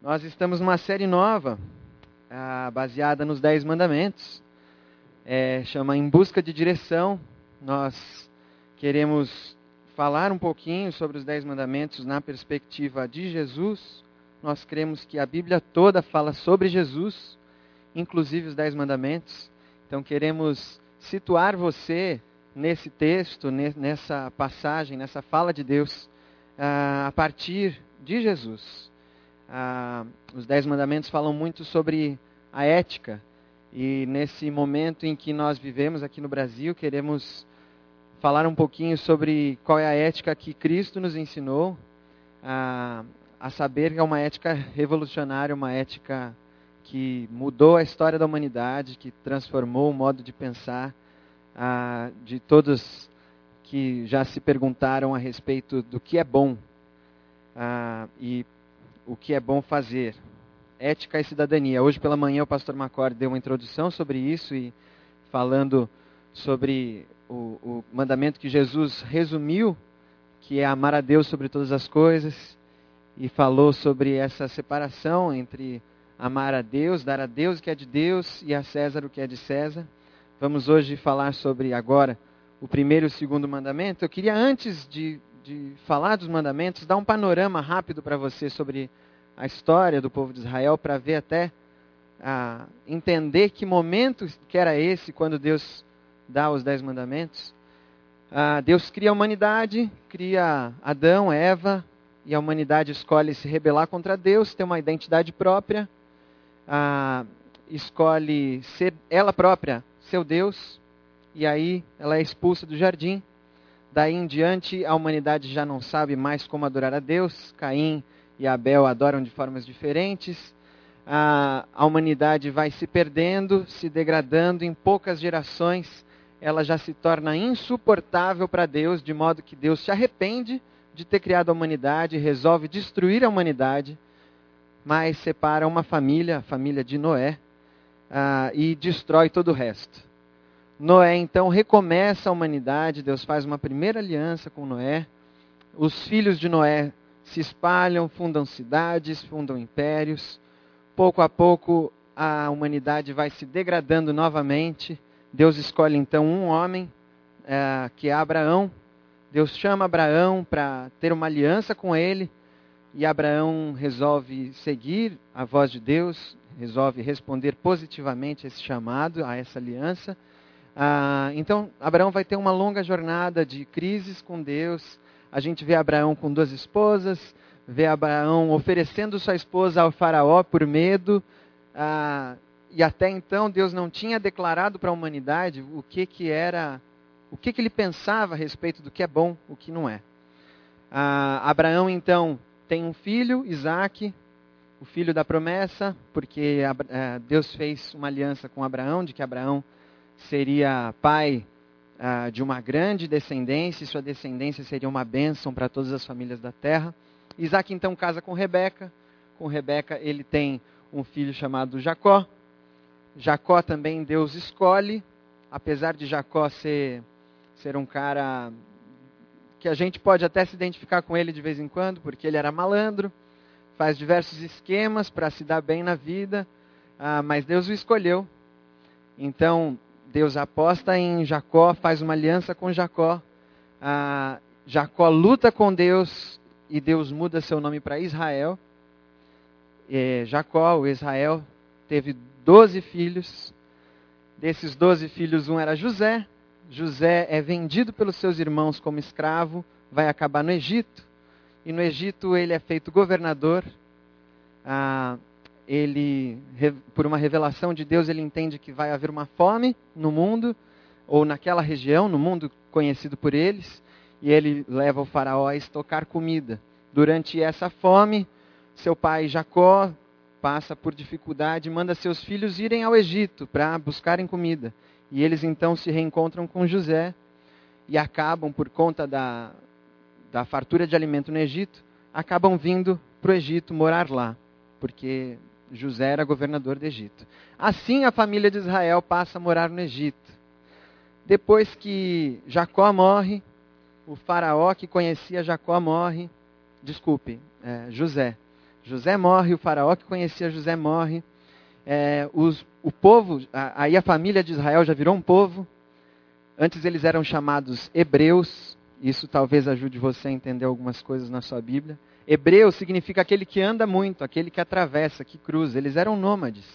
Nós estamos numa série nova, ah, baseada nos Dez Mandamentos. É, chama Em Busca de Direção. Nós queremos falar um pouquinho sobre os Dez Mandamentos na perspectiva de Jesus. Nós cremos que a Bíblia toda fala sobre Jesus, inclusive os Dez Mandamentos. Então queremos situar você nesse texto, nessa passagem, nessa fala de Deus, ah, a partir de Jesus ah, os Dez Mandamentos falam muito sobre a ética. E nesse momento em que nós vivemos aqui no Brasil, queremos falar um pouquinho sobre qual é a ética que Cristo nos ensinou, a, a saber que é uma ética revolucionária, uma ética que mudou a história da humanidade, que transformou o modo de pensar ah, de todos que já se perguntaram a respeito do que é bom. Ah, e o que é bom fazer. Ética e cidadania. Hoje pela manhã o pastor Macord deu uma introdução sobre isso e falando sobre o, o mandamento que Jesus resumiu, que é amar a Deus sobre todas as coisas, e falou sobre essa separação entre amar a Deus, dar a Deus o que é de Deus e a César o que é de César. Vamos hoje falar sobre agora o primeiro e o segundo mandamento. Eu queria antes de de falar dos mandamentos, dar um panorama rápido para você sobre a história do povo de Israel, para ver até ah, entender que momento que era esse quando Deus dá os dez mandamentos. Ah, Deus cria a humanidade, cria Adão, Eva, e a humanidade escolhe se rebelar contra Deus, ter uma identidade própria, ah, escolhe ser ela própria seu Deus, e aí ela é expulsa do jardim. Daí em diante, a humanidade já não sabe mais como adorar a Deus. Caim e Abel adoram de formas diferentes. A, a humanidade vai se perdendo, se degradando. Em poucas gerações, ela já se torna insuportável para Deus, de modo que Deus se arrepende de ter criado a humanidade, resolve destruir a humanidade, mas separa uma família, a família de Noé, uh, e destrói todo o resto. Noé então recomeça a humanidade, Deus faz uma primeira aliança com Noé. Os filhos de Noé se espalham, fundam cidades, fundam impérios. Pouco a pouco a humanidade vai se degradando novamente. Deus escolhe então um homem, é, que é Abraão. Deus chama Abraão para ter uma aliança com ele. E Abraão resolve seguir a voz de Deus, resolve responder positivamente a esse chamado, a essa aliança. Ah, então, Abraão vai ter uma longa jornada de crises com Deus. A gente vê Abraão com duas esposas, vê Abraão oferecendo sua esposa ao faraó por medo. Ah, e até então Deus não tinha declarado para a humanidade o que, que era, o que, que ele pensava a respeito do que é bom, o que não é. Ah, Abraão então tem um filho, Isaac, o filho da promessa, porque eh, Deus fez uma aliança com Abraão, de que Abraão seria pai ah, de uma grande descendência, e sua descendência seria uma bênção para todas as famílias da terra. Isaac então casa com Rebeca. Com Rebeca ele tem um filho chamado Jacó. Jacó também Deus escolhe, apesar de Jacó ser, ser um cara que a gente pode até se identificar com ele de vez em quando, porque ele era malandro, faz diversos esquemas para se dar bem na vida, ah, mas Deus o escolheu. Então, Deus aposta em Jacó, faz uma aliança com Jacó. Ah, Jacó luta com Deus e Deus muda seu nome para Israel. E Jacó, o Israel, teve doze filhos. Desses doze filhos, um era José. José é vendido pelos seus irmãos como escravo, vai acabar no Egito. E no Egito ele é feito governador. Ah, ele, por uma revelação de Deus, ele entende que vai haver uma fome no mundo, ou naquela região, no mundo conhecido por eles, e ele leva o faraó a estocar comida. Durante essa fome, seu pai Jacó passa por dificuldade, manda seus filhos irem ao Egito para buscarem comida. E eles então se reencontram com José e acabam, por conta da, da fartura de alimento no Egito, acabam vindo para o Egito morar lá, porque José era governador do Egito. Assim a família de Israel passa a morar no Egito. Depois que Jacó morre, o faraó que conhecia Jacó morre, desculpe, é, José. José morre, o faraó que conhecia José morre. É, os, o povo, aí a família de Israel já virou um povo. Antes eles eram chamados hebreus. Isso talvez ajude você a entender algumas coisas na sua Bíblia. Hebreu significa aquele que anda muito, aquele que atravessa, que cruza. Eles eram nômades.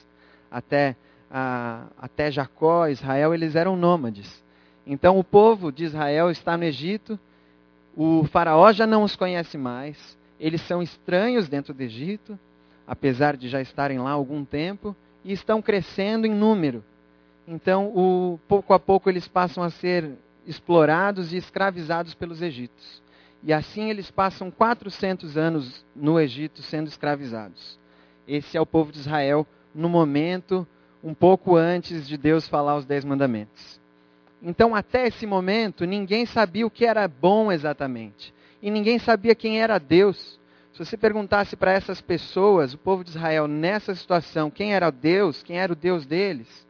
Até, a, até Jacó, Israel, eles eram nômades. Então o povo de Israel está no Egito. O faraó já não os conhece mais. Eles são estranhos dentro do Egito, apesar de já estarem lá há algum tempo, e estão crescendo em número. Então, o, pouco a pouco, eles passam a ser explorados e escravizados pelos egípcios. E assim eles passam 400 anos no Egito sendo escravizados. Esse é o povo de Israel no momento, um pouco antes de Deus falar os Dez Mandamentos. Então, até esse momento, ninguém sabia o que era bom exatamente e ninguém sabia quem era Deus. Se você perguntasse para essas pessoas, o povo de Israel, nessa situação, quem era Deus, quem era o Deus deles,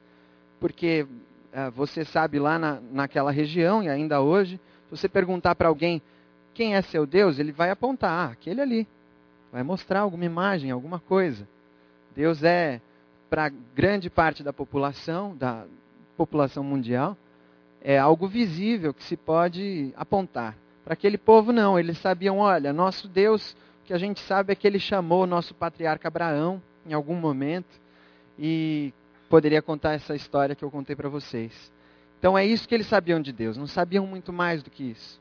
porque uh, você sabe lá na, naquela região e ainda hoje, se você perguntar para alguém quem é seu Deus, ele vai apontar, ah, aquele ali, vai mostrar alguma imagem, alguma coisa. Deus é, para grande parte da população, da população mundial, é algo visível que se pode apontar. Para aquele povo, não. Eles sabiam: olha, nosso Deus, o que a gente sabe é que ele chamou o nosso patriarca Abraão em algum momento e poderia contar essa história que eu contei para vocês. Então é isso que eles sabiam de Deus, não sabiam muito mais do que isso.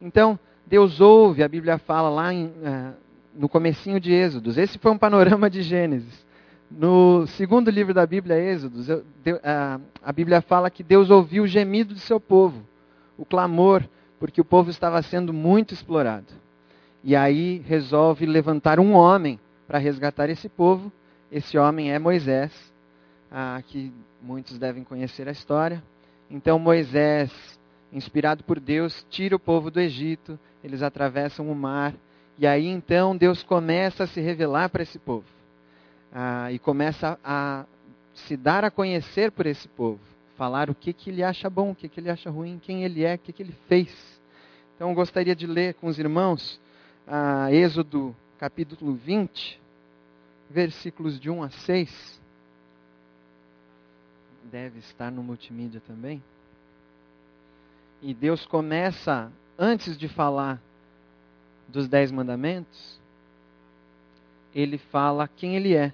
Então, Deus ouve, a Bíblia fala lá em, uh, no comecinho de Êxodos. Esse foi um panorama de Gênesis. No segundo livro da Bíblia, Êxodos, eu, de, a Bíblia fala que Deus ouviu o gemido do seu povo, o clamor porque o povo estava sendo muito explorado. E aí resolve levantar um homem para resgatar esse povo. Esse homem é Moisés, ah, que muitos devem conhecer a história. Então Moisés, inspirado por Deus, tira o povo do Egito, eles atravessam o mar, e aí então Deus começa a se revelar para esse povo. Ah, e começa a se dar a conhecer por esse povo falar o que, que ele acha bom, o que, que ele acha ruim, quem ele é, o que, que ele fez. Então eu gostaria de ler com os irmãos a Êxodo capítulo 20, versículos de 1 a 6. Deve estar no multimídia também. E Deus começa, antes de falar dos dez mandamentos, ele fala quem ele é.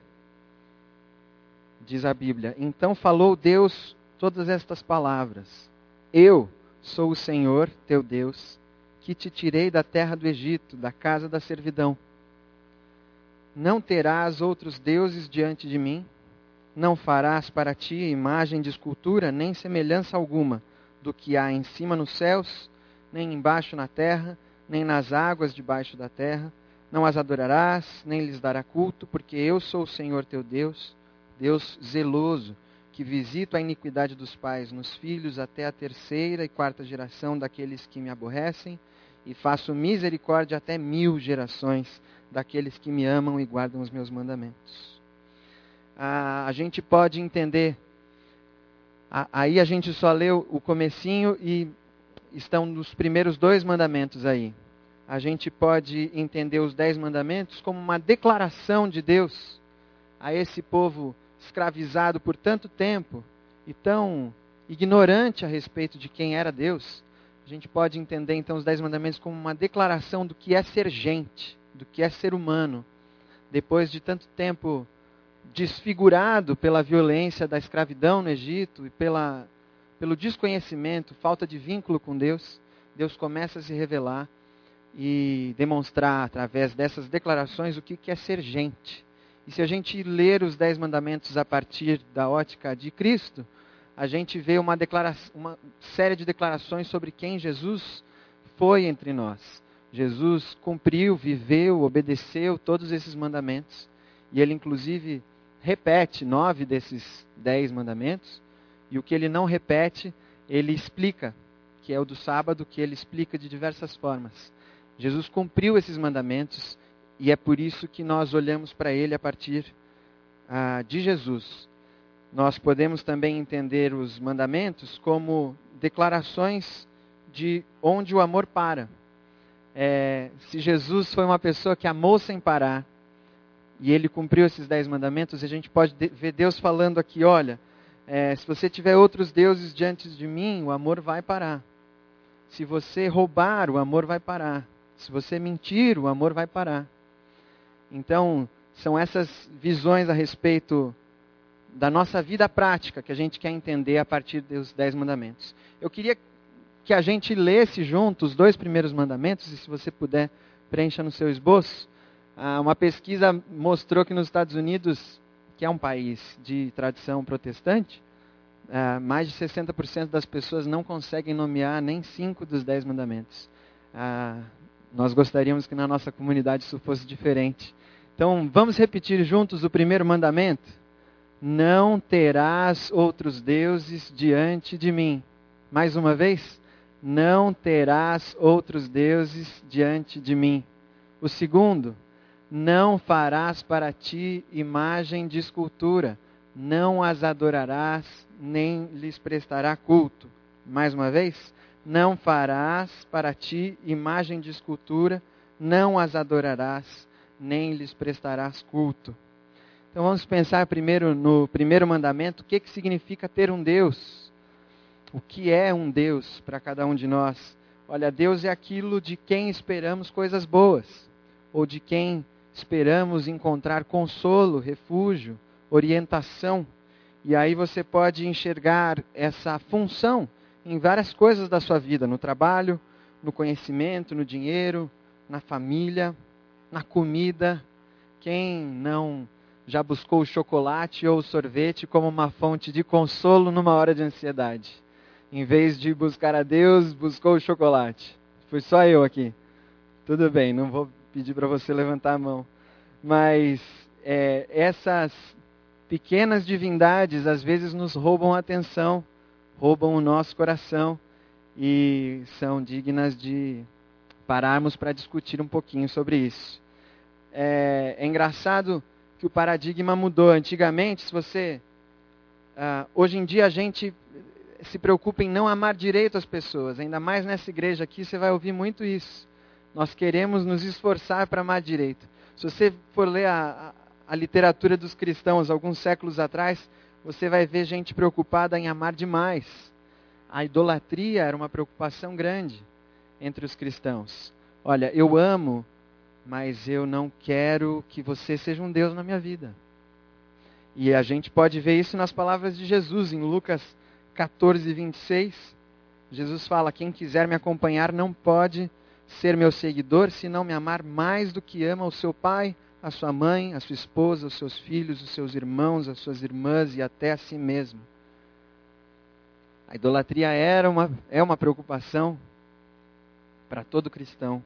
Diz a Bíblia. Então falou Deus todas estas palavras: Eu sou o Senhor teu Deus, que te tirei da terra do Egito, da casa da servidão. Não terás outros deuses diante de mim, não farás para ti imagem de escultura, nem semelhança alguma do que há em cima nos céus, nem embaixo na terra, nem nas águas debaixo da terra. Não as adorarás, nem lhes dará culto, porque eu sou o Senhor teu Deus, Deus zeloso que visito a iniquidade dos pais nos filhos até a terceira e quarta geração daqueles que me aborrecem, e faço misericórdia até mil gerações daqueles que me amam e guardam os meus mandamentos. Ah, a gente pode entender, aí a gente só leu o comecinho e estão nos primeiros dois mandamentos aí. A gente pode entender os dez mandamentos como uma declaração de Deus a esse povo escravizado por tanto tempo e tão ignorante a respeito de quem era Deus, a gente pode entender então os Dez Mandamentos como uma declaração do que é ser gente, do que é ser humano, depois de tanto tempo desfigurado pela violência da escravidão no Egito e pela, pelo desconhecimento, falta de vínculo com Deus, Deus começa a se revelar e demonstrar através dessas declarações o que é ser gente. E se a gente ler os Dez Mandamentos a partir da ótica de Cristo, a gente vê uma, uma série de declarações sobre quem Jesus foi entre nós. Jesus cumpriu, viveu, obedeceu todos esses mandamentos. E ele, inclusive, repete nove desses dez mandamentos. E o que ele não repete, ele explica, que é o do sábado, que ele explica de diversas formas. Jesus cumpriu esses mandamentos e é por isso que nós olhamos para ele a partir ah, de Jesus. Nós podemos também entender os mandamentos como declarações de onde o amor para. É, se Jesus foi uma pessoa que amou sem parar, e ele cumpriu esses dez mandamentos, a gente pode ver Deus falando aqui: olha, é, se você tiver outros deuses diante de mim, o amor vai parar. Se você roubar, o amor vai parar. Se você mentir, o amor vai parar. Então, são essas visões a respeito da nossa vida prática que a gente quer entender a partir dos Dez Mandamentos. Eu queria que a gente lesse junto os dois primeiros mandamentos, e se você puder, preencha no seu esboço. Ah, uma pesquisa mostrou que nos Estados Unidos, que é um país de tradição protestante, ah, mais de 60% das pessoas não conseguem nomear nem cinco dos Dez Mandamentos. Ah, nós gostaríamos que na nossa comunidade isso fosse diferente. Então, vamos repetir juntos o primeiro mandamento? Não terás outros deuses diante de mim. Mais uma vez, não terás outros deuses diante de mim. O segundo, não farás para ti imagem de escultura, não as adorarás, nem lhes prestará culto. Mais uma vez, não farás para ti imagem de escultura, não as adorarás, nem lhes prestarás culto. Então vamos pensar primeiro no primeiro mandamento, o que, que significa ter um Deus? O que é um Deus para cada um de nós? Olha, Deus é aquilo de quem esperamos coisas boas, ou de quem esperamos encontrar consolo, refúgio, orientação. E aí você pode enxergar essa função em várias coisas da sua vida, no trabalho, no conhecimento, no dinheiro, na família, na comida. Quem não já buscou o chocolate ou o sorvete como uma fonte de consolo numa hora de ansiedade? Em vez de buscar a Deus, buscou o chocolate. Fui só eu aqui. Tudo bem, não vou pedir para você levantar a mão. Mas é, essas pequenas divindades às vezes nos roubam a atenção, roubam o nosso coração e são dignas de pararmos para discutir um pouquinho sobre isso. É, é, engraçado que o paradigma mudou. Antigamente, se você. Uh, hoje em dia a gente se preocupa em não amar direito as pessoas. Ainda mais nessa igreja aqui, você vai ouvir muito isso. Nós queremos nos esforçar para amar direito. Se você for ler a, a, a literatura dos cristãos alguns séculos atrás, você vai ver gente preocupada em amar demais. A idolatria era uma preocupação grande entre os cristãos. Olha, eu amo, mas eu não quero que você seja um Deus na minha vida. E a gente pode ver isso nas palavras de Jesus, em Lucas 14, 26. Jesus fala: Quem quiser me acompanhar não pode ser meu seguidor se não me amar mais do que ama o seu pai, a sua mãe, a sua esposa, os seus filhos, os seus irmãos, as suas irmãs e até a si mesmo. A idolatria era uma, é uma preocupação para todo cristão.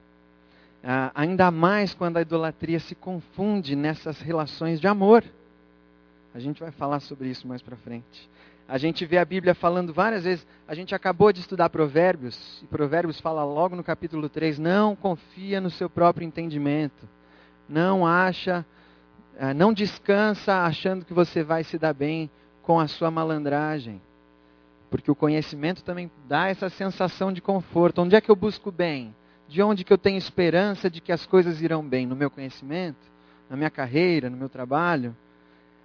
Ah, ainda mais quando a idolatria se confunde nessas relações de amor. A gente vai falar sobre isso mais para frente. A gente vê a Bíblia falando várias vezes. A gente acabou de estudar Provérbios, e Provérbios fala logo no capítulo 3: não confia no seu próprio entendimento. Não acha, ah, não descansa achando que você vai se dar bem com a sua malandragem. Porque o conhecimento também dá essa sensação de conforto. Onde é que eu busco bem? De onde que eu tenho esperança de que as coisas irão bem? No meu conhecimento? Na minha carreira? No meu trabalho?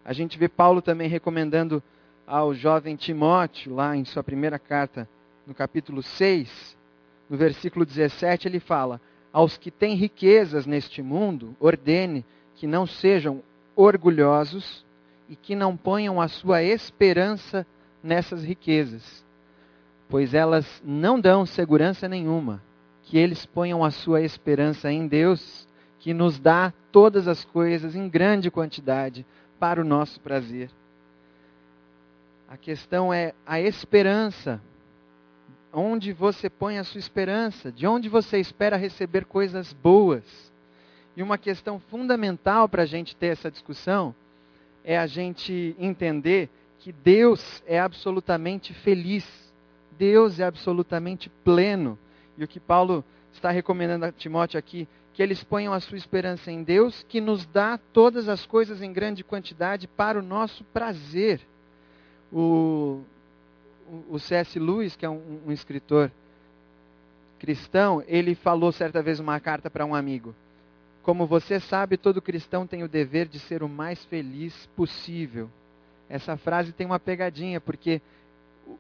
A gente vê Paulo também recomendando ao jovem Timóteo, lá em sua primeira carta, no capítulo 6, no versículo 17, ele fala: Aos que têm riquezas neste mundo, ordene que não sejam orgulhosos e que não ponham a sua esperança nessas riquezas, pois elas não dão segurança nenhuma. Que eles ponham a sua esperança em Deus, que nos dá todas as coisas em grande quantidade para o nosso prazer. A questão é a esperança. Onde você põe a sua esperança? De onde você espera receber coisas boas? E uma questão fundamental para a gente ter essa discussão é a gente entender que Deus é absolutamente feliz, Deus é absolutamente pleno. E o que Paulo está recomendando a Timóteo aqui, que eles ponham a sua esperança em Deus, que nos dá todas as coisas em grande quantidade para o nosso prazer. O, o C.S. Lewis, que é um, um escritor cristão, ele falou certa vez uma carta para um amigo. como você sabe, todo cristão tem o dever de ser o mais feliz possível. Essa frase tem uma pegadinha, porque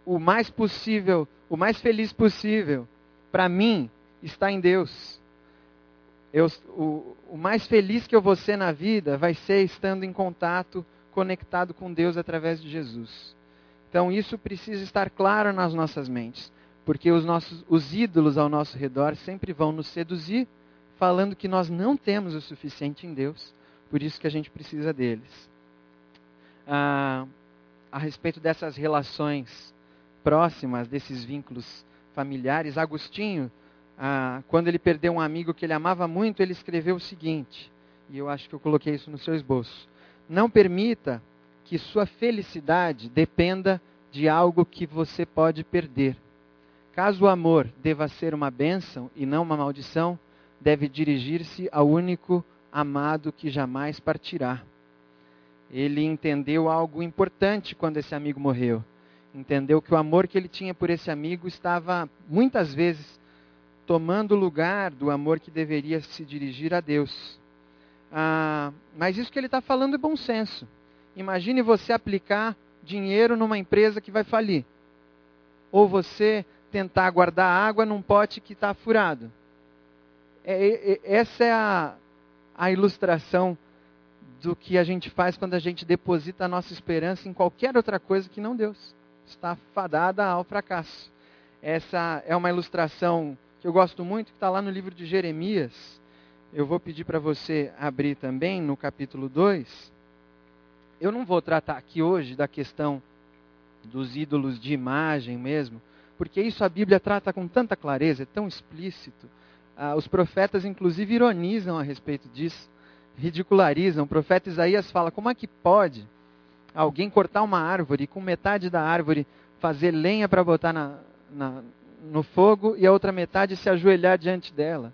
o mais possível, o mais feliz possível, para mim, está em Deus. Eu, o, o mais feliz que eu vou ser na vida vai ser estando em contato, conectado com Deus através de Jesus. Então isso precisa estar claro nas nossas mentes, porque os nossos os ídolos ao nosso redor sempre vão nos seduzir, falando que nós não temos o suficiente em Deus, por isso que a gente precisa deles. Ah, a respeito dessas relações próximas, desses vínculos familiares, Agostinho ah, quando ele perdeu um amigo que ele amava muito, ele escreveu o seguinte, e eu acho que eu coloquei isso no seu esboço: Não permita que sua felicidade dependa de algo que você pode perder. Caso o amor deva ser uma bênção e não uma maldição, deve dirigir-se ao único amado que jamais partirá. Ele entendeu algo importante quando esse amigo morreu. Entendeu que o amor que ele tinha por esse amigo estava muitas vezes tomando lugar do amor que deveria se dirigir a Deus. Ah, mas isso que ele está falando é bom senso. Imagine você aplicar dinheiro numa empresa que vai falir. Ou você tentar guardar água num pote que está furado. É, é, essa é a, a ilustração do que a gente faz quando a gente deposita a nossa esperança em qualquer outra coisa que não Deus. Está fadada ao fracasso. Essa é uma ilustração que eu gosto muito, que está lá no livro de Jeremias. Eu vou pedir para você abrir também no capítulo 2. Eu não vou tratar aqui hoje da questão dos ídolos de imagem mesmo, porque isso a Bíblia trata com tanta clareza, é tão explícito. Ah, os profetas, inclusive, ironizam a respeito disso, ridicularizam. O profeta Isaías fala: como é que pode alguém cortar uma árvore e com metade da árvore fazer lenha para botar na, na, no fogo e a outra metade se ajoelhar diante dela.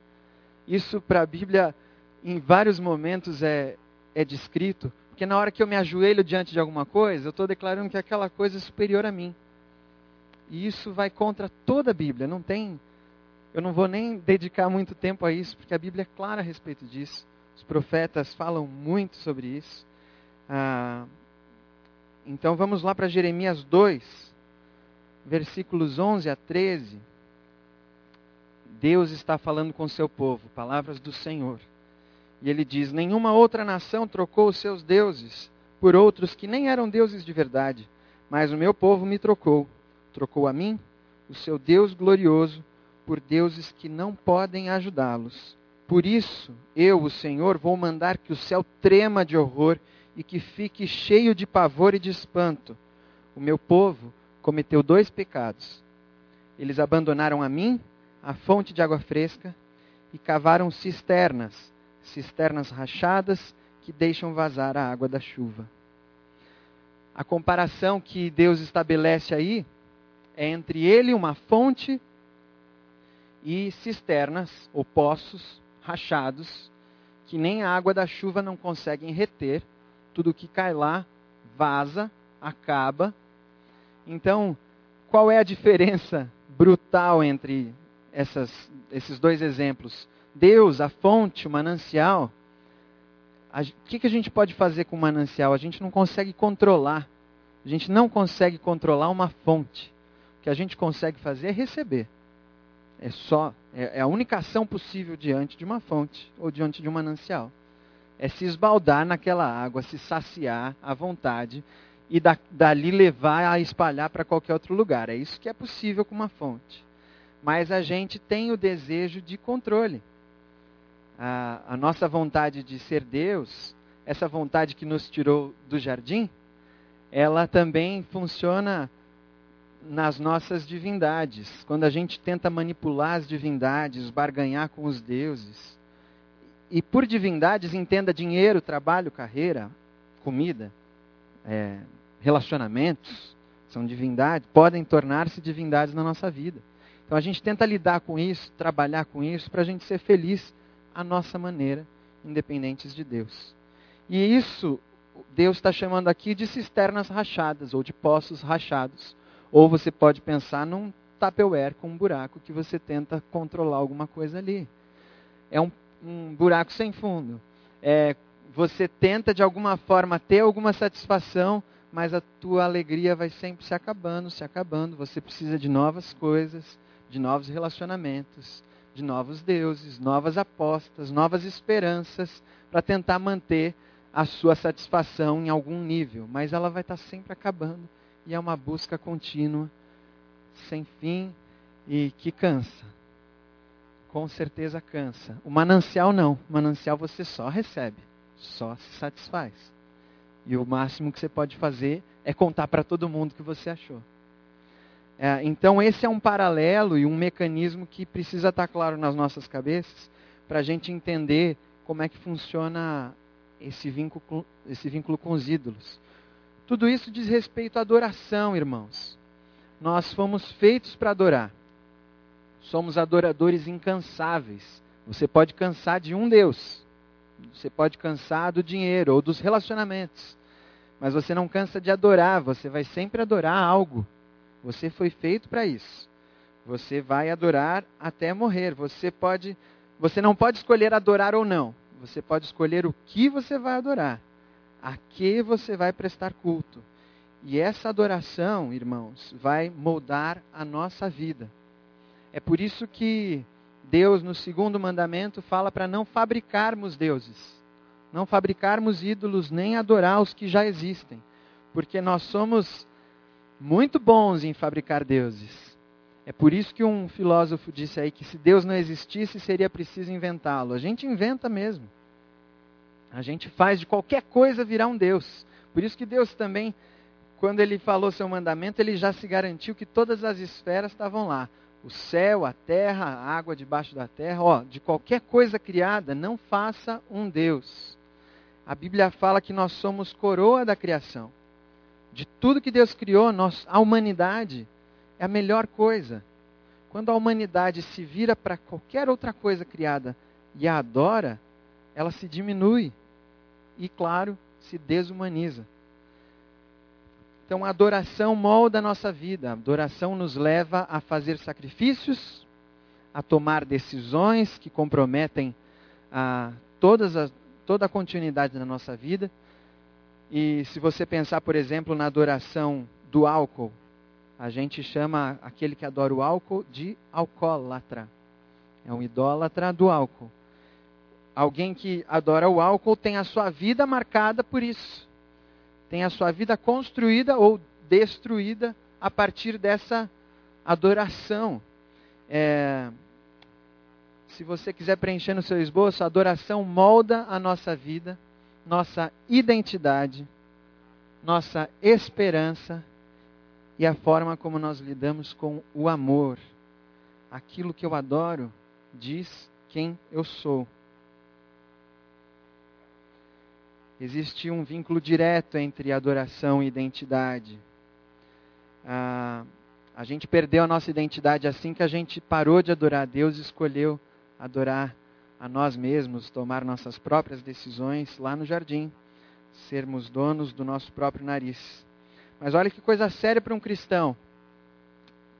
Isso para a Bíblia, em vários momentos, é, é descrito, porque na hora que eu me ajoelho diante de alguma coisa, eu estou declarando que aquela coisa é superior a mim. E isso vai contra toda a Bíblia. Não tem, eu não vou nem dedicar muito tempo a isso, porque a Bíblia é clara a respeito disso. Os profetas falam muito sobre isso. Ah, então vamos lá para Jeremias 2 versículos 11 a 13, Deus está falando com seu povo, palavras do Senhor. E ele diz: Nenhuma outra nação trocou os seus deuses por outros que nem eram deuses de verdade, mas o meu povo me trocou. Trocou a mim, o seu Deus glorioso, por deuses que não podem ajudá-los. Por isso, eu, o Senhor, vou mandar que o céu trema de horror e que fique cheio de pavor e de espanto. O meu povo cometeu dois pecados. Eles abandonaram a mim, a fonte de água fresca, e cavaram cisternas, cisternas rachadas que deixam vazar a água da chuva. A comparação que Deus estabelece aí é entre ele, uma fonte, e cisternas ou poços rachados que nem a água da chuva não conseguem reter. Tudo que cai lá vaza, acaba então, qual é a diferença brutal entre essas, esses dois exemplos? Deus, a fonte, o manancial. O que, que a gente pode fazer com o manancial? A gente não consegue controlar. A gente não consegue controlar uma fonte. O que a gente consegue fazer é receber. É só, é, é a única ação possível diante de uma fonte ou diante de um manancial. É se esbaldar naquela água, se saciar à vontade e da, dali levar a espalhar para qualquer outro lugar. É isso que é possível com uma fonte. Mas a gente tem o desejo de controle. A, a nossa vontade de ser Deus, essa vontade que nos tirou do jardim, ela também funciona nas nossas divindades. Quando a gente tenta manipular as divindades, barganhar com os deuses. E por divindades, entenda dinheiro, trabalho, carreira, comida é, relacionamentos, são divindades, podem tornar-se divindades na nossa vida. Então a gente tenta lidar com isso, trabalhar com isso, para a gente ser feliz à nossa maneira, independentes de Deus. E isso Deus está chamando aqui de cisternas rachadas ou de poços rachados. Ou você pode pensar num tupperware com um buraco que você tenta controlar alguma coisa ali. É um, um buraco sem fundo. É, você tenta de alguma forma ter alguma satisfação, mas a tua alegria vai sempre se acabando, se acabando. Você precisa de novas coisas, de novos relacionamentos, de novos deuses, novas apostas, novas esperanças para tentar manter a sua satisfação em algum nível, mas ela vai estar sempre acabando e é uma busca contínua, sem fim e que cansa. Com certeza cansa. O manancial não. O manancial você só recebe, só se satisfaz. E o máximo que você pode fazer é contar para todo mundo que você achou. É, então, esse é um paralelo e um mecanismo que precisa estar claro nas nossas cabeças para a gente entender como é que funciona esse vínculo, esse vínculo com os ídolos. Tudo isso diz respeito à adoração, irmãos. Nós fomos feitos para adorar. Somos adoradores incansáveis. Você pode cansar de um Deus. Você pode cansar do dinheiro ou dos relacionamentos. Mas você não cansa de adorar. Você vai sempre adorar algo. Você foi feito para isso. Você vai adorar até morrer. Você pode, você não pode escolher adorar ou não. Você pode escolher o que você vai adorar, a que você vai prestar culto. E essa adoração, irmãos, vai moldar a nossa vida. É por isso que Deus, no segundo mandamento, fala para não fabricarmos deuses, não fabricarmos ídolos, nem adorar os que já existem, porque nós somos muito bons em fabricar deuses. É por isso que um filósofo disse aí que se Deus não existisse, seria preciso inventá-lo. A gente inventa mesmo. A gente faz de qualquer coisa virar um Deus. Por isso que Deus também, quando ele falou seu mandamento, ele já se garantiu que todas as esferas estavam lá. O céu, a terra, a água debaixo da terra. Ó, de qualquer coisa criada, não faça um Deus. A Bíblia fala que nós somos coroa da criação. De tudo que Deus criou, nós, a humanidade é a melhor coisa. Quando a humanidade se vira para qualquer outra coisa criada e a adora, ela se diminui e, claro, se desumaniza. Então, a adoração molda a nossa vida. A adoração nos leva a fazer sacrifícios, a tomar decisões que comprometem a, todas a, toda a continuidade da nossa vida. E se você pensar, por exemplo, na adoração do álcool, a gente chama aquele que adora o álcool de alcoólatra. É um idólatra do álcool. Alguém que adora o álcool tem a sua vida marcada por isso. Tem a sua vida construída ou destruída a partir dessa adoração. É, se você quiser preencher no seu esboço, a adoração molda a nossa vida, nossa identidade, nossa esperança e a forma como nós lidamos com o amor. Aquilo que eu adoro diz quem eu sou. Existe um vínculo direto entre adoração e identidade. Ah, a gente perdeu a nossa identidade assim que a gente parou de adorar a Deus e escolheu adorar a nós mesmos, tomar nossas próprias decisões lá no jardim, sermos donos do nosso próprio nariz. Mas olha que coisa séria para um cristão.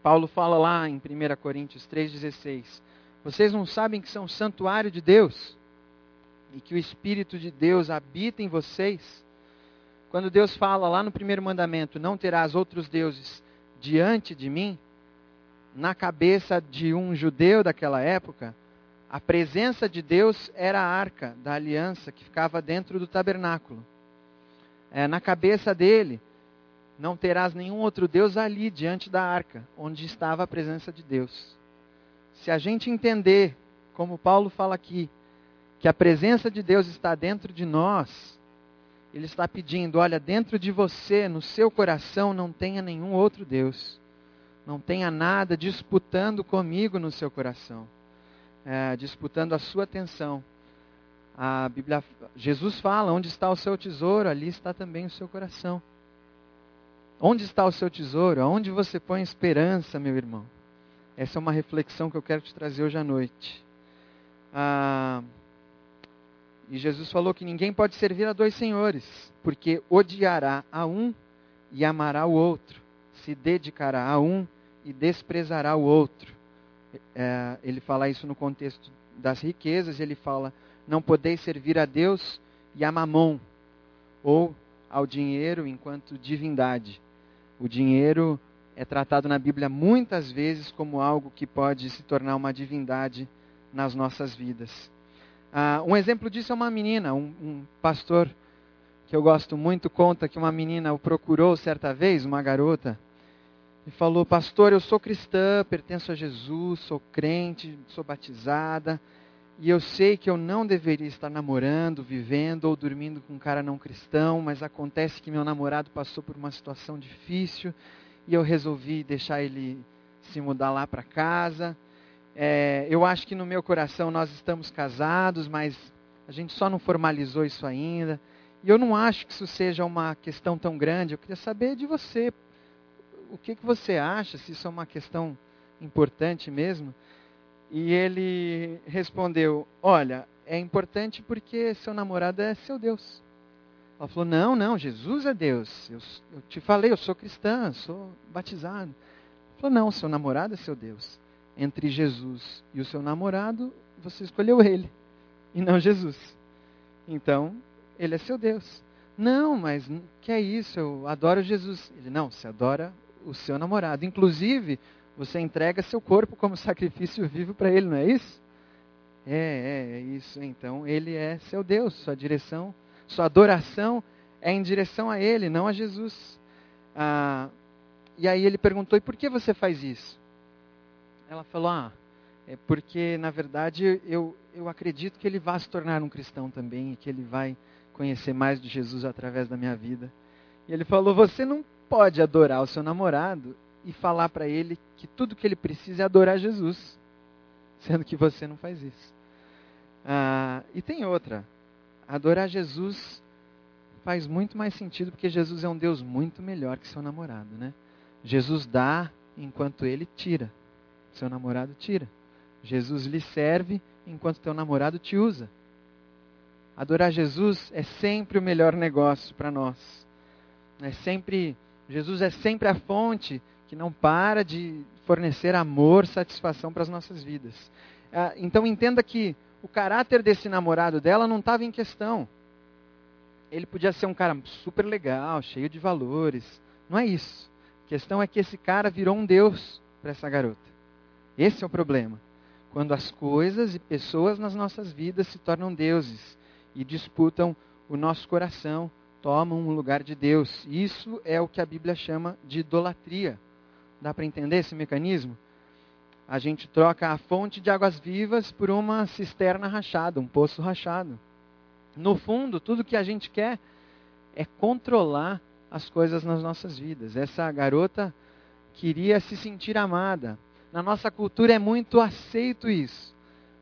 Paulo fala lá em 1 Coríntios 3,16: Vocês não sabem que são santuário de Deus e que o Espírito de Deus habita em vocês? Quando Deus fala lá no primeiro mandamento: Não terás outros deuses diante de mim, na cabeça de um judeu daquela época, a presença de Deus era a arca da aliança que ficava dentro do tabernáculo. É, na cabeça dele, não terás nenhum outro Deus ali diante da arca, onde estava a presença de Deus. Se a gente entender, como Paulo fala aqui, que a presença de Deus está dentro de nós, ele está pedindo: olha, dentro de você, no seu coração, não tenha nenhum outro Deus. Não tenha nada disputando comigo no seu coração, é, disputando a sua atenção. A Bíblia, Jesus fala: onde está o seu tesouro, ali está também o seu coração. Onde está o seu tesouro? Aonde você põe esperança, meu irmão? Essa é uma reflexão que eu quero te trazer hoje à noite. Ah, e Jesus falou que ninguém pode servir a dois senhores, porque odiará a um e amará o outro, se dedicará a um e desprezará o outro. É, ele fala isso no contexto das riquezas, ele fala: não podeis servir a Deus e a mamon, ou ao dinheiro enquanto divindade. O dinheiro é tratado na Bíblia muitas vezes como algo que pode se tornar uma divindade nas nossas vidas. Ah, um exemplo disso é uma menina, um, um pastor que eu gosto muito conta que uma menina o procurou certa vez, uma garota, e falou: Pastor, eu sou cristã, pertenço a Jesus, sou crente, sou batizada, e eu sei que eu não deveria estar namorando, vivendo ou dormindo com um cara não cristão, mas acontece que meu namorado passou por uma situação difícil e eu resolvi deixar ele se mudar lá para casa. É, eu acho que no meu coração nós estamos casados, mas a gente só não formalizou isso ainda. E eu não acho que isso seja uma questão tão grande. Eu queria saber de você. O que, que você acha, se isso é uma questão importante mesmo? E ele respondeu: Olha, é importante porque seu namorado é seu Deus. Ela falou: Não, não, Jesus é Deus. Eu, eu te falei, eu sou cristã, sou batizado. Ele falou: Não, seu namorado é seu Deus. Entre Jesus e o seu namorado, você escolheu ele e não Jesus. Então, ele é seu Deus. Não, mas que é isso? Eu adoro Jesus. Ele, não, você adora o seu namorado. Inclusive, você entrega seu corpo como sacrifício vivo para ele, não é isso? É, é, é isso. Então, ele é seu Deus, sua direção, sua adoração é em direção a ele, não a Jesus. Ah, e aí ele perguntou: e por que você faz isso? Ela falou: ah, é porque, na verdade, eu, eu acredito que ele vai se tornar um cristão também e que ele vai conhecer mais de Jesus através da minha vida. E ele falou: Você não pode adorar o seu namorado e falar para ele que tudo que ele precisa é adorar Jesus, sendo que você não faz isso. Ah, e tem outra: adorar Jesus faz muito mais sentido porque Jesus é um Deus muito melhor que seu namorado, né? Jesus dá enquanto ele tira, seu namorado tira. Jesus lhe serve enquanto teu namorado te usa. Adorar Jesus é sempre o melhor negócio para nós. É sempre Jesus é sempre a fonte que não para de fornecer amor, satisfação para as nossas vidas. Ah, então entenda que o caráter desse namorado dela não estava em questão. Ele podia ser um cara super legal, cheio de valores. Não é isso. A questão é que esse cara virou um Deus para essa garota. Esse é o problema. Quando as coisas e pessoas nas nossas vidas se tornam deuses e disputam o nosso coração, tomam um lugar de Deus. Isso é o que a Bíblia chama de idolatria. Dá para entender esse mecanismo? A gente troca a fonte de águas vivas por uma cisterna rachada, um poço rachado. No fundo, tudo que a gente quer é controlar as coisas nas nossas vidas. Essa garota queria se sentir amada. Na nossa cultura é muito aceito isso.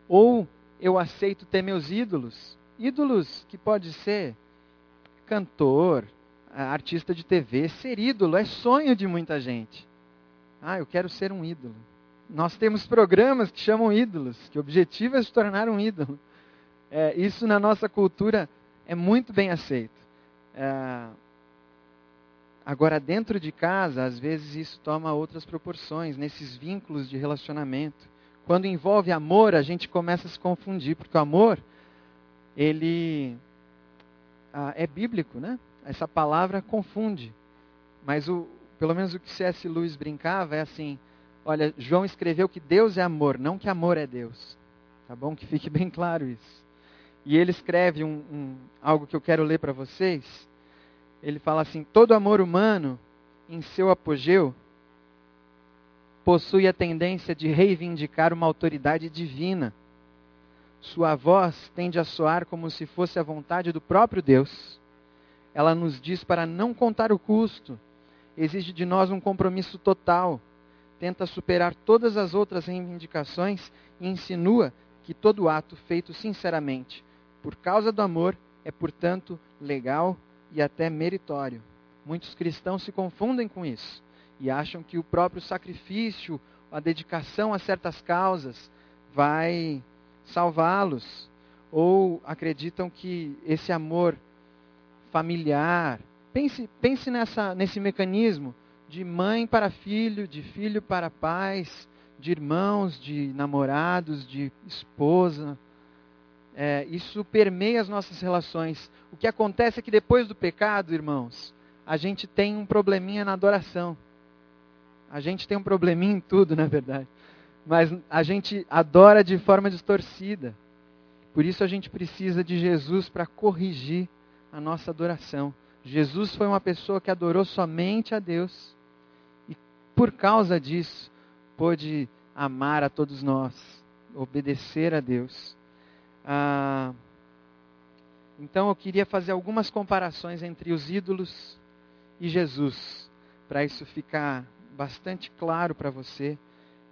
Ou eu aceito ter meus ídolos, Ídolos que pode ser cantor, artista de TV, ser ídolo é sonho de muita gente. Ah, eu quero ser um ídolo. Nós temos programas que chamam ídolos, que o objetivo é se tornar um ídolo. É, isso na nossa cultura é muito bem aceito. É, agora, dentro de casa, às vezes isso toma outras proporções, nesses vínculos de relacionamento. Quando envolve amor, a gente começa a se confundir, porque o amor ele ah, é bíblico, né? Essa palavra confunde. Mas o, pelo menos o que C.S. Lewis brincava é assim: olha, João escreveu que Deus é amor, não que amor é Deus. Tá bom? Que fique bem claro isso. E ele escreve um, um, algo que eu quero ler para vocês. Ele fala assim: todo amor humano, em seu apogeu, possui a tendência de reivindicar uma autoridade divina sua voz tende a soar como se fosse a vontade do próprio Deus. Ela nos diz para não contar o custo, exige de nós um compromisso total, tenta superar todas as outras reivindicações e insinua que todo ato feito sinceramente, por causa do amor, é, portanto, legal e até meritório. Muitos cristãos se confundem com isso e acham que o próprio sacrifício, a dedicação a certas causas, vai salvá-los, ou acreditam que esse amor familiar, pense, pense nessa, nesse mecanismo de mãe para filho, de filho para pais, de irmãos, de namorados, de esposa. É, isso permeia as nossas relações. O que acontece é que depois do pecado, irmãos, a gente tem um probleminha na adoração. A gente tem um probleminha em tudo, na verdade. Mas a gente adora de forma distorcida. Por isso a gente precisa de Jesus para corrigir a nossa adoração. Jesus foi uma pessoa que adorou somente a Deus. E por causa disso, pôde amar a todos nós, obedecer a Deus. Ah, então eu queria fazer algumas comparações entre os ídolos e Jesus, para isso ficar bastante claro para você.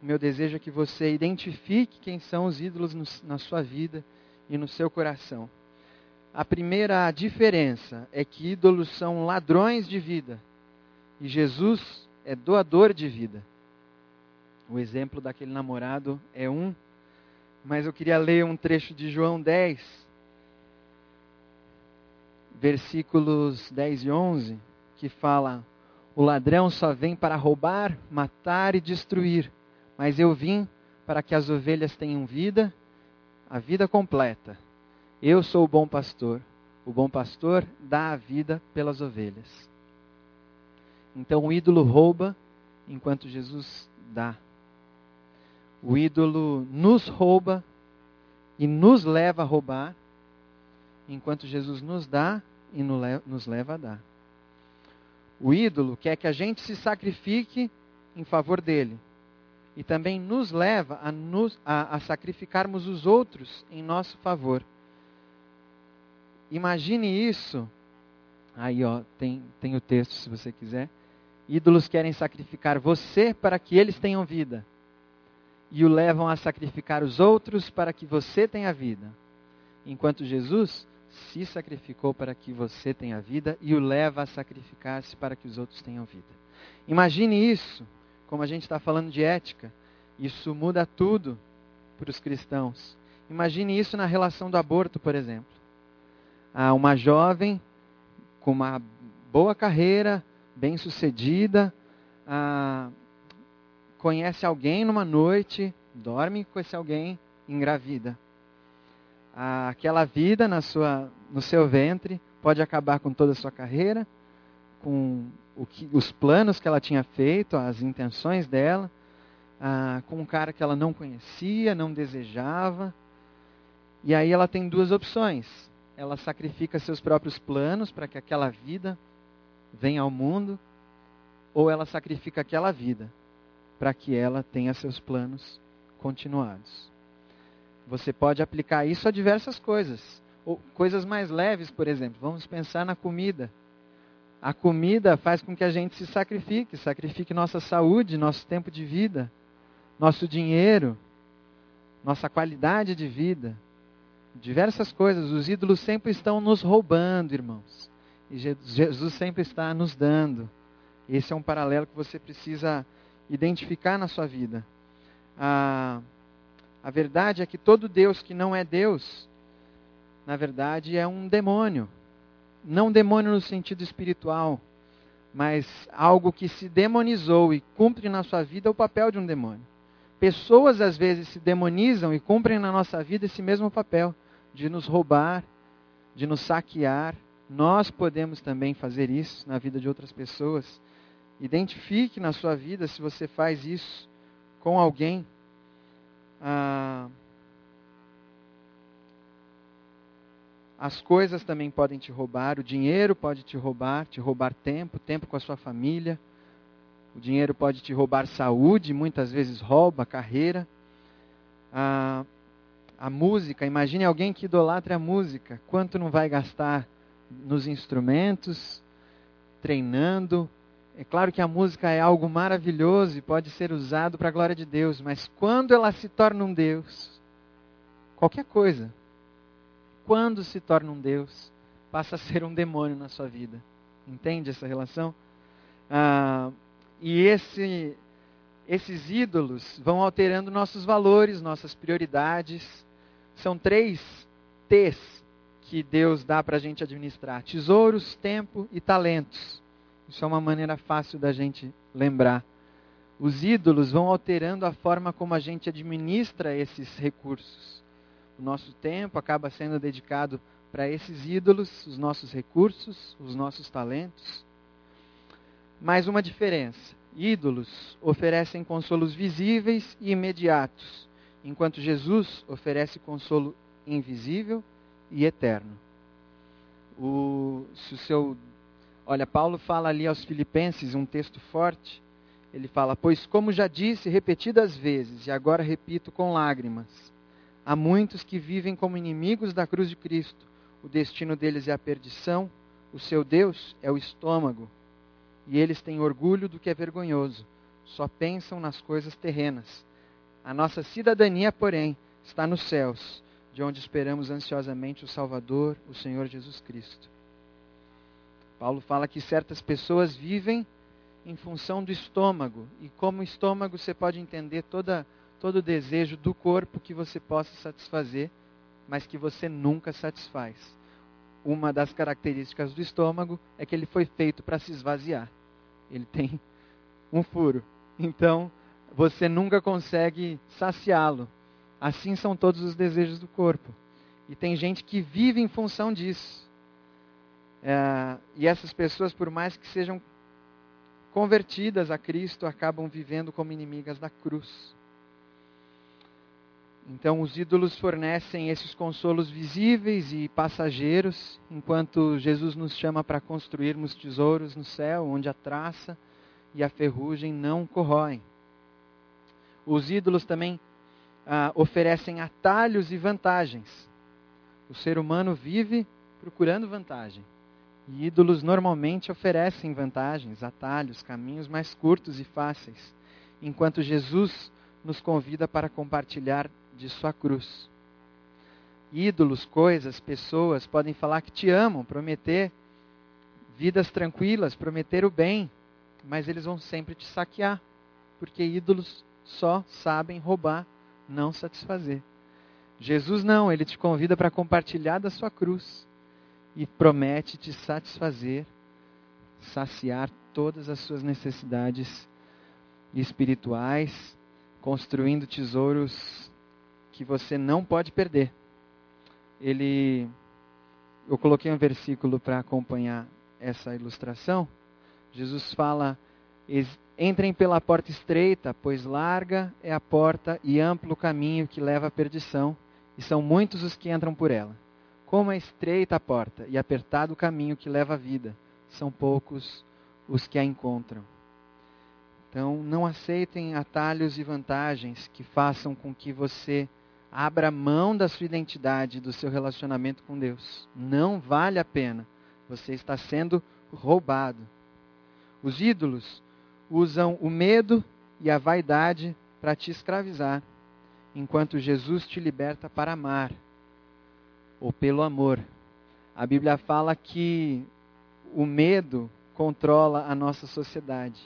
O meu desejo é que você identifique quem são os ídolos no, na sua vida e no seu coração. A primeira diferença é que ídolos são ladrões de vida e Jesus é doador de vida. O exemplo daquele namorado é um, mas eu queria ler um trecho de João 10, versículos 10 e 11, que fala: O ladrão só vem para roubar, matar e destruir, mas eu vim para que as ovelhas tenham vida a vida completa. Eu sou o bom pastor. O bom pastor dá a vida pelas ovelhas. Então o ídolo rouba enquanto Jesus dá. O ídolo nos rouba e nos leva a roubar, enquanto Jesus nos dá e nos leva a dar. O ídolo quer que a gente se sacrifique em favor dele e também nos leva a, nos, a, a sacrificarmos os outros em nosso favor. Imagine isso. Aí, ó, tem, tem o texto se você quiser. Ídolos querem sacrificar você para que eles tenham vida. E o levam a sacrificar os outros para que você tenha vida. Enquanto Jesus se sacrificou para que você tenha vida e o leva a sacrificar-se para que os outros tenham vida. Imagine isso como a gente está falando de ética, isso muda tudo para os cristãos. Imagine isso na relação do aborto, por exemplo. Uma jovem com uma boa carreira, bem sucedida, ah, conhece alguém numa noite, dorme com esse alguém, engravida. Ah, aquela vida na sua, no seu ventre pode acabar com toda a sua carreira, com que, os planos que ela tinha feito, as intenções dela, ah, com um cara que ela não conhecia, não desejava. E aí ela tem duas opções. Ela sacrifica seus próprios planos para que aquela vida venha ao mundo, ou ela sacrifica aquela vida para que ela tenha seus planos continuados. Você pode aplicar isso a diversas coisas. Ou coisas mais leves, por exemplo. Vamos pensar na comida. A comida faz com que a gente se sacrifique, sacrifique nossa saúde, nosso tempo de vida, nosso dinheiro, nossa qualidade de vida, diversas coisas. Os ídolos sempre estão nos roubando, irmãos. E Jesus sempre está nos dando. Esse é um paralelo que você precisa identificar na sua vida. A, a verdade é que todo Deus que não é Deus, na verdade, é um demônio. Não demônio no sentido espiritual, mas algo que se demonizou e cumpre na sua vida o papel de um demônio. Pessoas às vezes se demonizam e cumprem na nossa vida esse mesmo papel de nos roubar, de nos saquear. Nós podemos também fazer isso na vida de outras pessoas. Identifique na sua vida se você faz isso com alguém. Ah, As coisas também podem te roubar, o dinheiro pode te roubar, te roubar tempo, tempo com a sua família. O dinheiro pode te roubar saúde, muitas vezes rouba carreira. A, a música, imagine alguém que idolatra a música. Quanto não vai gastar nos instrumentos, treinando? É claro que a música é algo maravilhoso e pode ser usado para a glória de Deus, mas quando ela se torna um Deus, qualquer coisa, quando se torna um Deus, passa a ser um demônio na sua vida. Entende essa relação? Ah, e esse, esses ídolos vão alterando nossos valores, nossas prioridades. São três T's que Deus dá para a gente administrar: tesouros, tempo e talentos. Isso é uma maneira fácil da gente lembrar. os ídolos vão alterando a forma como a gente administra esses recursos. O nosso tempo acaba sendo dedicado para esses ídolos, os nossos recursos, os nossos talentos. Mais uma diferença: ídolos oferecem consolos visíveis e imediatos, enquanto Jesus oferece consolo invisível e eterno. O, se o seu, olha, Paulo fala ali aos Filipenses um texto forte. Ele fala: Pois, como já disse repetidas vezes, e agora repito com lágrimas, há muitos que vivem como inimigos da cruz de Cristo. O destino deles é a perdição, o seu Deus é o estômago, e eles têm orgulho do que é vergonhoso, só pensam nas coisas terrenas. A nossa cidadania, porém, está nos céus, de onde esperamos ansiosamente o Salvador, o Senhor Jesus Cristo. Paulo fala que certas pessoas vivem em função do estômago, e como estômago você pode entender toda, todo desejo do corpo que você possa satisfazer, mas que você nunca satisfaz. Uma das características do estômago é que ele foi feito para se esvaziar. Ele tem um furo. Então, você nunca consegue saciá-lo. Assim são todos os desejos do corpo. E tem gente que vive em função disso. É, e essas pessoas, por mais que sejam convertidas a Cristo, acabam vivendo como inimigas da cruz. Então, os ídolos fornecem esses consolos visíveis e passageiros, enquanto Jesus nos chama para construirmos tesouros no céu, onde a traça e a ferrugem não corroem. Os ídolos também ah, oferecem atalhos e vantagens. O ser humano vive procurando vantagem. E ídolos normalmente oferecem vantagens, atalhos, caminhos mais curtos e fáceis, enquanto Jesus nos convida para compartilhar de sua cruz. Ídolos, coisas, pessoas podem falar que te amam, prometer vidas tranquilas, prometer o bem, mas eles vão sempre te saquear, porque ídolos só sabem roubar, não satisfazer. Jesus não, ele te convida para compartilhar da sua cruz e promete te satisfazer, saciar todas as suas necessidades espirituais, construindo tesouros que você não pode perder. Ele eu coloquei um versículo para acompanhar essa ilustração. Jesus fala: Entrem pela porta estreita, pois larga é a porta e amplo o caminho que leva à perdição, e são muitos os que entram por ela. Como é estreita a porta e apertado o caminho que leva à vida, são poucos os que a encontram. Então, não aceitem atalhos e vantagens que façam com que você abra mão da sua identidade, do seu relacionamento com Deus. Não vale a pena. Você está sendo roubado. Os ídolos usam o medo e a vaidade para te escravizar, enquanto Jesus te liberta para amar, ou pelo amor. A Bíblia fala que o medo controla a nossa sociedade.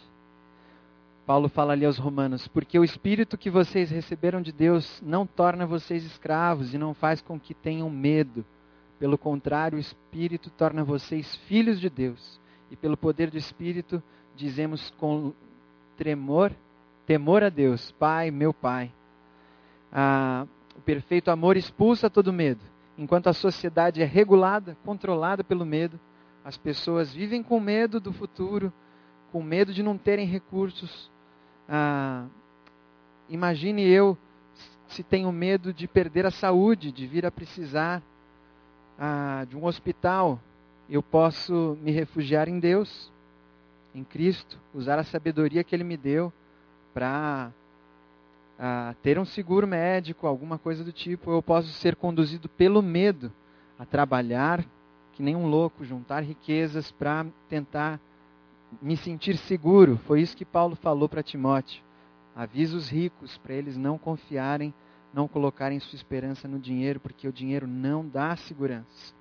Paulo fala ali aos Romanos: porque o espírito que vocês receberam de Deus não torna vocês escravos e não faz com que tenham medo. Pelo contrário, o espírito torna vocês filhos de Deus. E pelo poder do espírito, dizemos com tremor, temor a Deus, Pai, meu Pai. Ah, o perfeito amor expulsa todo medo. Enquanto a sociedade é regulada, controlada pelo medo, as pessoas vivem com medo do futuro, com medo de não terem recursos. Ah, imagine eu se tenho medo de perder a saúde, de vir a precisar ah, de um hospital. Eu posso me refugiar em Deus em Cristo, usar a sabedoria que Ele me deu para ter um seguro médico, alguma coisa do tipo. Eu posso ser conduzido pelo medo a trabalhar que nem um louco, juntar riquezas para tentar me sentir seguro. Foi isso que Paulo falou para Timóteo. Avisa os ricos para eles não confiarem, não colocarem sua esperança no dinheiro, porque o dinheiro não dá segurança.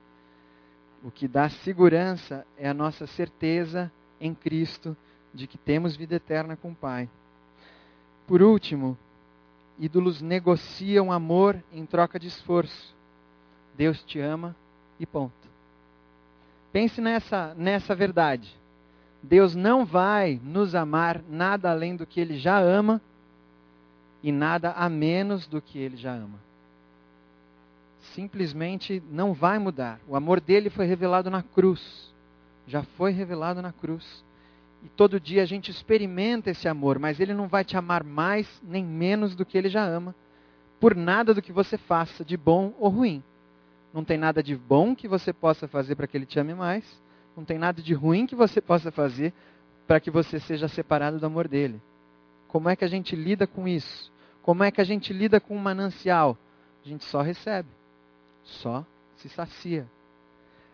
O que dá segurança é a nossa certeza em Cristo de que temos vida eterna com o Pai. Por último, ídolos negociam amor em troca de esforço. Deus te ama e ponto. Pense nessa, nessa verdade. Deus não vai nos amar nada além do que Ele já ama e nada a menos do que Ele já ama. Simplesmente não vai mudar. O amor dele foi revelado na cruz. Já foi revelado na cruz. E todo dia a gente experimenta esse amor, mas ele não vai te amar mais nem menos do que ele já ama, por nada do que você faça, de bom ou ruim. Não tem nada de bom que você possa fazer para que ele te ame mais, não tem nada de ruim que você possa fazer para que você seja separado do amor dele. Como é que a gente lida com isso? Como é que a gente lida com o manancial? A gente só recebe, só se sacia.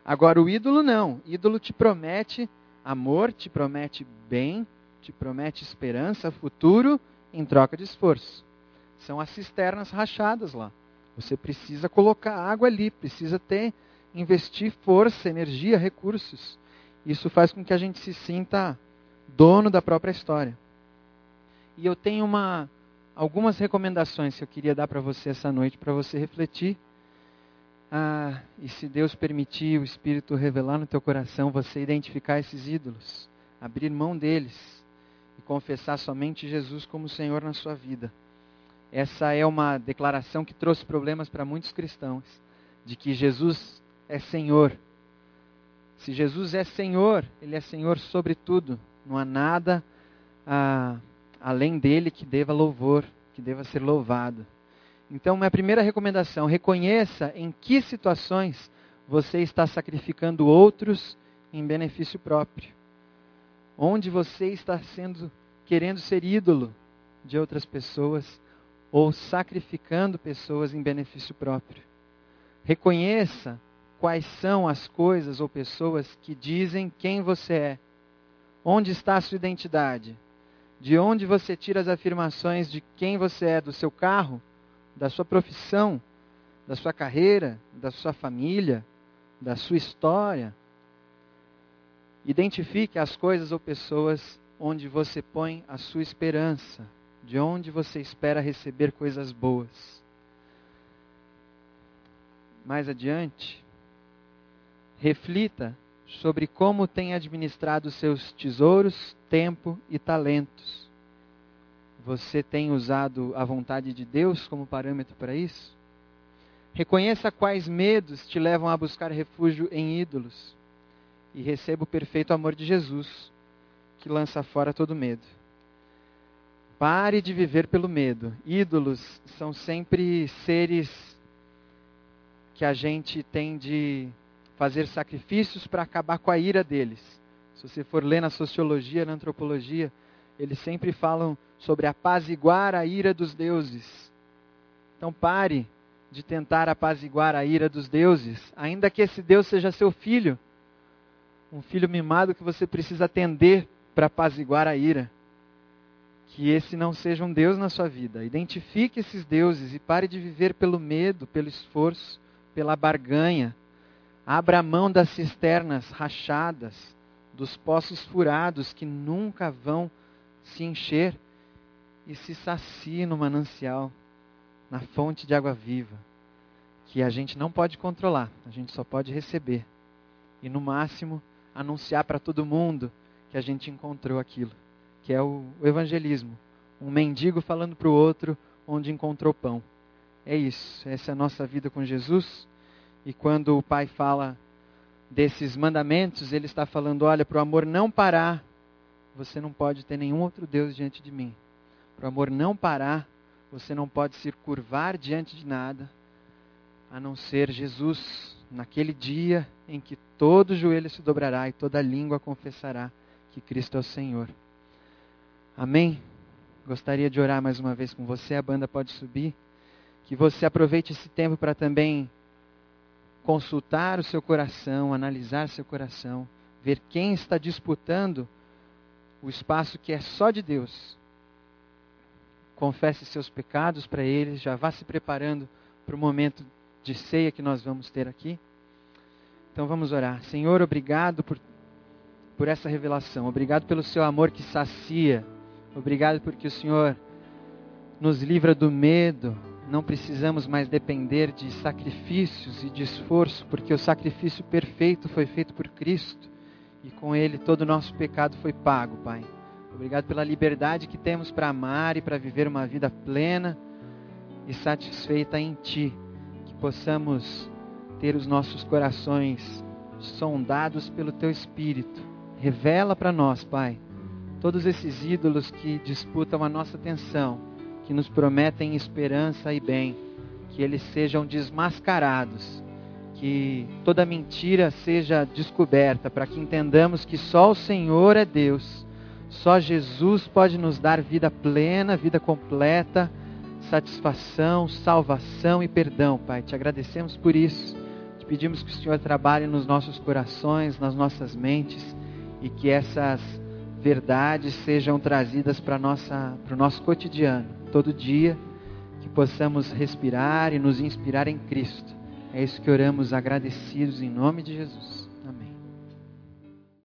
Agora o ídolo não. O ídolo te promete amor, te promete bem, te promete esperança, futuro em troca de esforço. São as cisternas rachadas lá. Você precisa colocar água ali, precisa ter investir força, energia, recursos. Isso faz com que a gente se sinta dono da própria história. E eu tenho uma, algumas recomendações que eu queria dar para você essa noite, para você refletir. Ah, e se Deus permitir o Espírito revelar no teu coração, você identificar esses ídolos, abrir mão deles e confessar somente Jesus como Senhor na sua vida. Essa é uma declaração que trouxe problemas para muitos cristãos, de que Jesus é Senhor. Se Jesus é Senhor, Ele é Senhor sobre tudo. Não há nada ah, além dele que deva louvor, que deva ser louvado. Então, minha primeira recomendação: reconheça em que situações você está sacrificando outros em benefício próprio. Onde você está sendo querendo ser ídolo de outras pessoas ou sacrificando pessoas em benefício próprio. Reconheça quais são as coisas ou pessoas que dizem quem você é. Onde está a sua identidade? De onde você tira as afirmações de quem você é, do seu carro, da sua profissão, da sua carreira, da sua família, da sua história? Identifique as coisas ou pessoas onde você põe a sua esperança, de onde você espera receber coisas boas. Mais adiante, reflita sobre como tem administrado seus tesouros, tempo e talentos. Você tem usado a vontade de Deus como parâmetro para isso? Reconheça quais medos te levam a buscar refúgio em ídolos e receba o perfeito amor de Jesus, que lança fora todo medo. Pare de viver pelo medo. Ídolos são sempre seres que a gente tem de fazer sacrifícios para acabar com a ira deles. Se você for ler na sociologia, na antropologia, eles sempre falam sobre apaziguar a ira dos deuses. Então pare de tentar apaziguar a ira dos deuses, ainda que esse Deus seja seu filho, um filho mimado que você precisa atender para apaziguar a ira que esse não seja um Deus na sua vida. Identifique esses deuses e pare de viver pelo medo, pelo esforço, pela barganha. Abra mão das cisternas rachadas, dos poços furados que nunca vão se encher e se sacie no manancial, na fonte de água viva, que a gente não pode controlar, a gente só pode receber. E no máximo anunciar para todo mundo que a gente encontrou aquilo que é o, evangelismo. Um mendigo falando para o outro onde encontrou pão. É isso, essa é a nossa vida com Jesus. E quando o Pai fala desses mandamentos, ele está falando: olha, para o amor não parar, você não pode ter nenhum outro Deus diante de mim. Para o amor não parar, você não pode se curvar diante de nada, a não ser Jesus, naquele dia em que todo joelho se dobrará e toda língua confessará que Cristo é o Senhor. Amém? Gostaria de orar mais uma vez com você. A banda pode subir. Que você aproveite esse tempo para também consultar o seu coração, analisar seu coração, ver quem está disputando o espaço que é só de Deus. Confesse seus pecados para Ele, já vá se preparando para o momento de ceia que nós vamos ter aqui. Então vamos orar. Senhor, obrigado por, por essa revelação. Obrigado pelo seu amor que sacia Obrigado porque o Senhor nos livra do medo. Não precisamos mais depender de sacrifícios e de esforço, porque o sacrifício perfeito foi feito por Cristo e com ele todo o nosso pecado foi pago, Pai. Obrigado pela liberdade que temos para amar e para viver uma vida plena e satisfeita em Ti. Que possamos ter os nossos corações sondados pelo Teu Espírito. Revela para nós, Pai, todos esses ídolos que disputam a nossa atenção, que nos prometem esperança e bem, que eles sejam desmascarados que toda mentira seja descoberta, para que entendamos que só o Senhor é Deus, só Jesus pode nos dar vida plena, vida completa, satisfação, salvação e perdão, Pai. Te agradecemos por isso. Te pedimos que o Senhor trabalhe nos nossos corações, nas nossas mentes e que essas verdades sejam trazidas para o nosso cotidiano, todo dia, que possamos respirar e nos inspirar em Cristo é isso que oramos agradecidos em nome de Jesus.